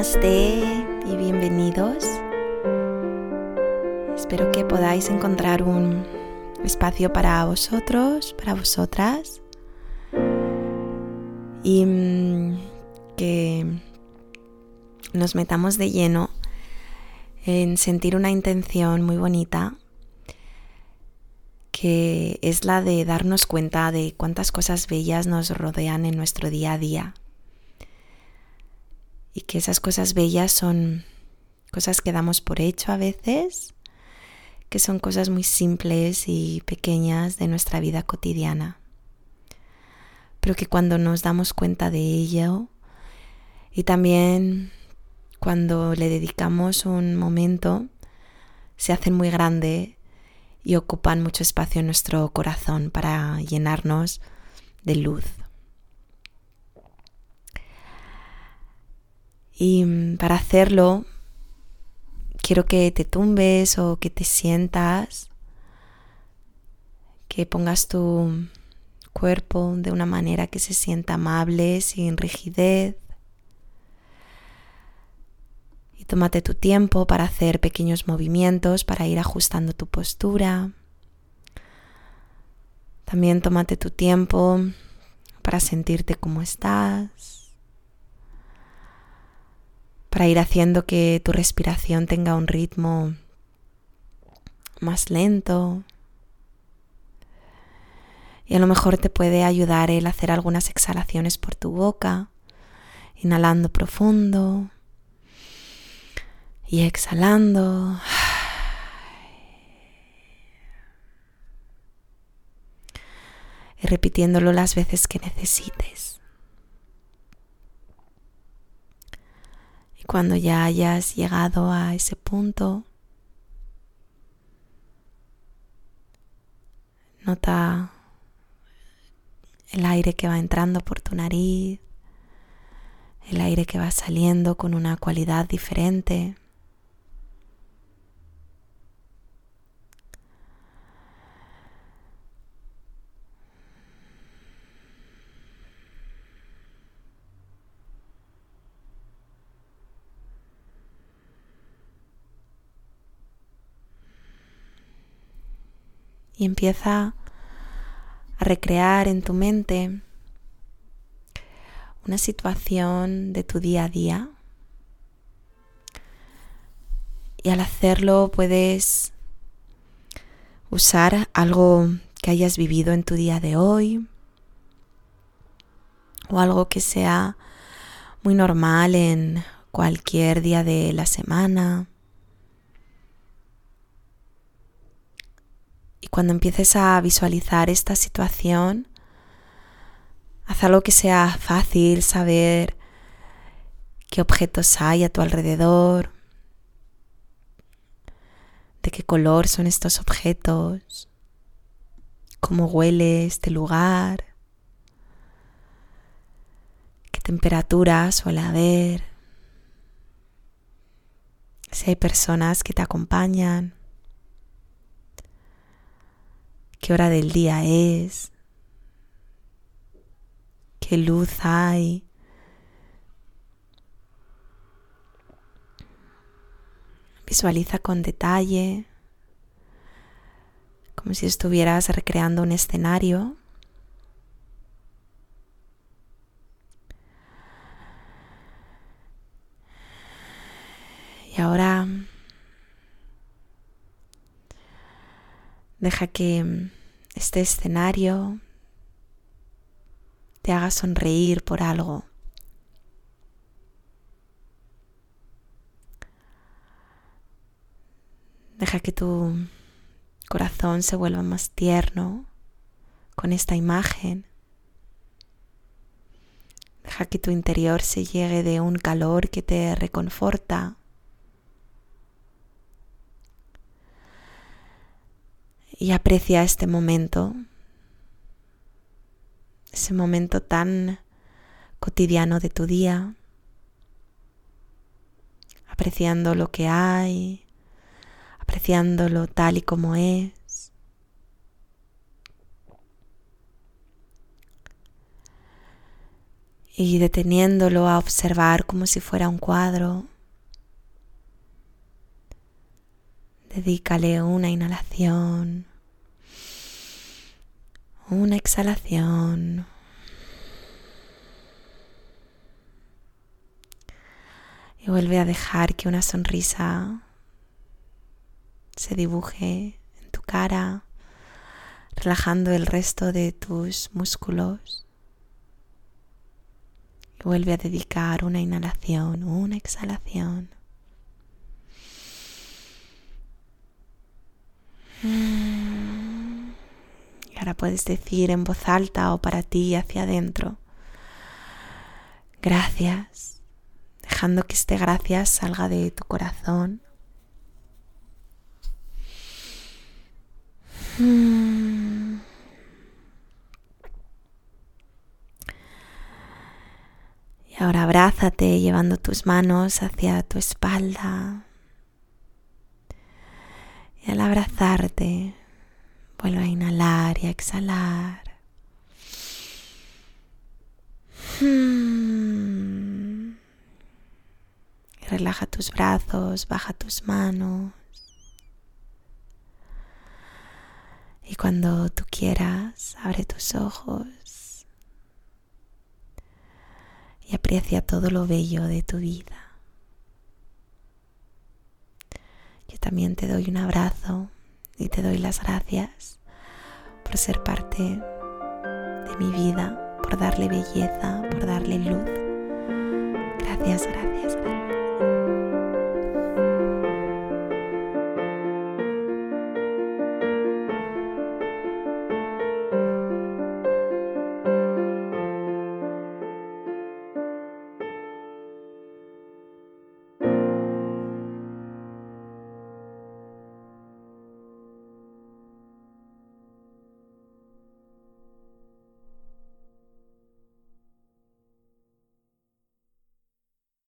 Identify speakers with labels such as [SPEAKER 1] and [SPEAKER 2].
[SPEAKER 1] Y bienvenidos. Espero que podáis encontrar un espacio para vosotros, para vosotras. Y mm, que nos metamos de lleno en sentir una intención muy bonita que es la de darnos cuenta de cuántas cosas bellas nos rodean en nuestro día a día y que esas cosas bellas son cosas que damos por hecho a veces, que son cosas muy simples y pequeñas de nuestra vida cotidiana, pero que cuando nos damos cuenta de ello y también cuando le dedicamos un momento, se hacen muy grande y ocupan mucho espacio en nuestro corazón para llenarnos de luz. Y mm, para hacerlo, quiero que te tumbes o que te sientas, que pongas tu cuerpo de una manera que se sienta amable, sin rigidez. Y tómate tu tiempo para hacer pequeños movimientos, para ir ajustando tu postura. También tómate tu tiempo para sentirte como estás para ir haciendo que tu respiración tenga un ritmo más lento. Y a lo mejor te puede ayudar el hacer algunas exhalaciones por tu boca, inhalando profundo y exhalando. Y repitiéndolo las veces que necesites. Cuando ya hayas llegado a ese punto, nota el aire que va entrando por tu nariz, el aire que va saliendo con una cualidad diferente. Y empieza a recrear en tu mente una situación de tu día a día. Y al hacerlo puedes usar algo que hayas vivido en tu día de hoy o algo que sea muy normal en cualquier día de la semana. Cuando empieces a visualizar esta situación, haz algo que sea fácil saber qué objetos hay a tu alrededor, de qué color son estos objetos, cómo huele este lugar, qué temperatura suele haber, si hay personas que te acompañan qué hora del día es, qué luz hay. Visualiza con detalle, como si estuvieras recreando un escenario. Y ahora Deja que mm, este escenario te haga sonreír por algo. Deja que tu corazón se vuelva más tierno con esta imagen. Deja que tu interior se llegue de un calor que te reconforta. Y aprecia este momento, ese momento tan cotidiano de tu día, apreciando lo que hay, apreciándolo tal y como es. y deteniéndolo a observar como si fuera un cuadro. Dedícale una inhalación, una exhalación. Y vuelve a dejar que una sonrisa se dibuje en tu cara, relajando el resto de tus músculos. Y vuelve a dedicar una inhalación, una exhalación. Y ahora puedes decir en voz alta o para ti hacia adentro, gracias, dejando que este gracias salga de tu corazón. Y ahora abrázate llevando tus manos hacia tu espalda. Y al abrazarte, y exhalar. Hmm. relaja tus brazos, baja tus manos. Y cuando tú quieras, abre tus ojos y aprecia todo lo bello de tu vida. Yo también te doy un abrazo y te doy las gracias por ser parte de mi vida, por darle belleza, por darle luz. Gracias, gracias, gracias.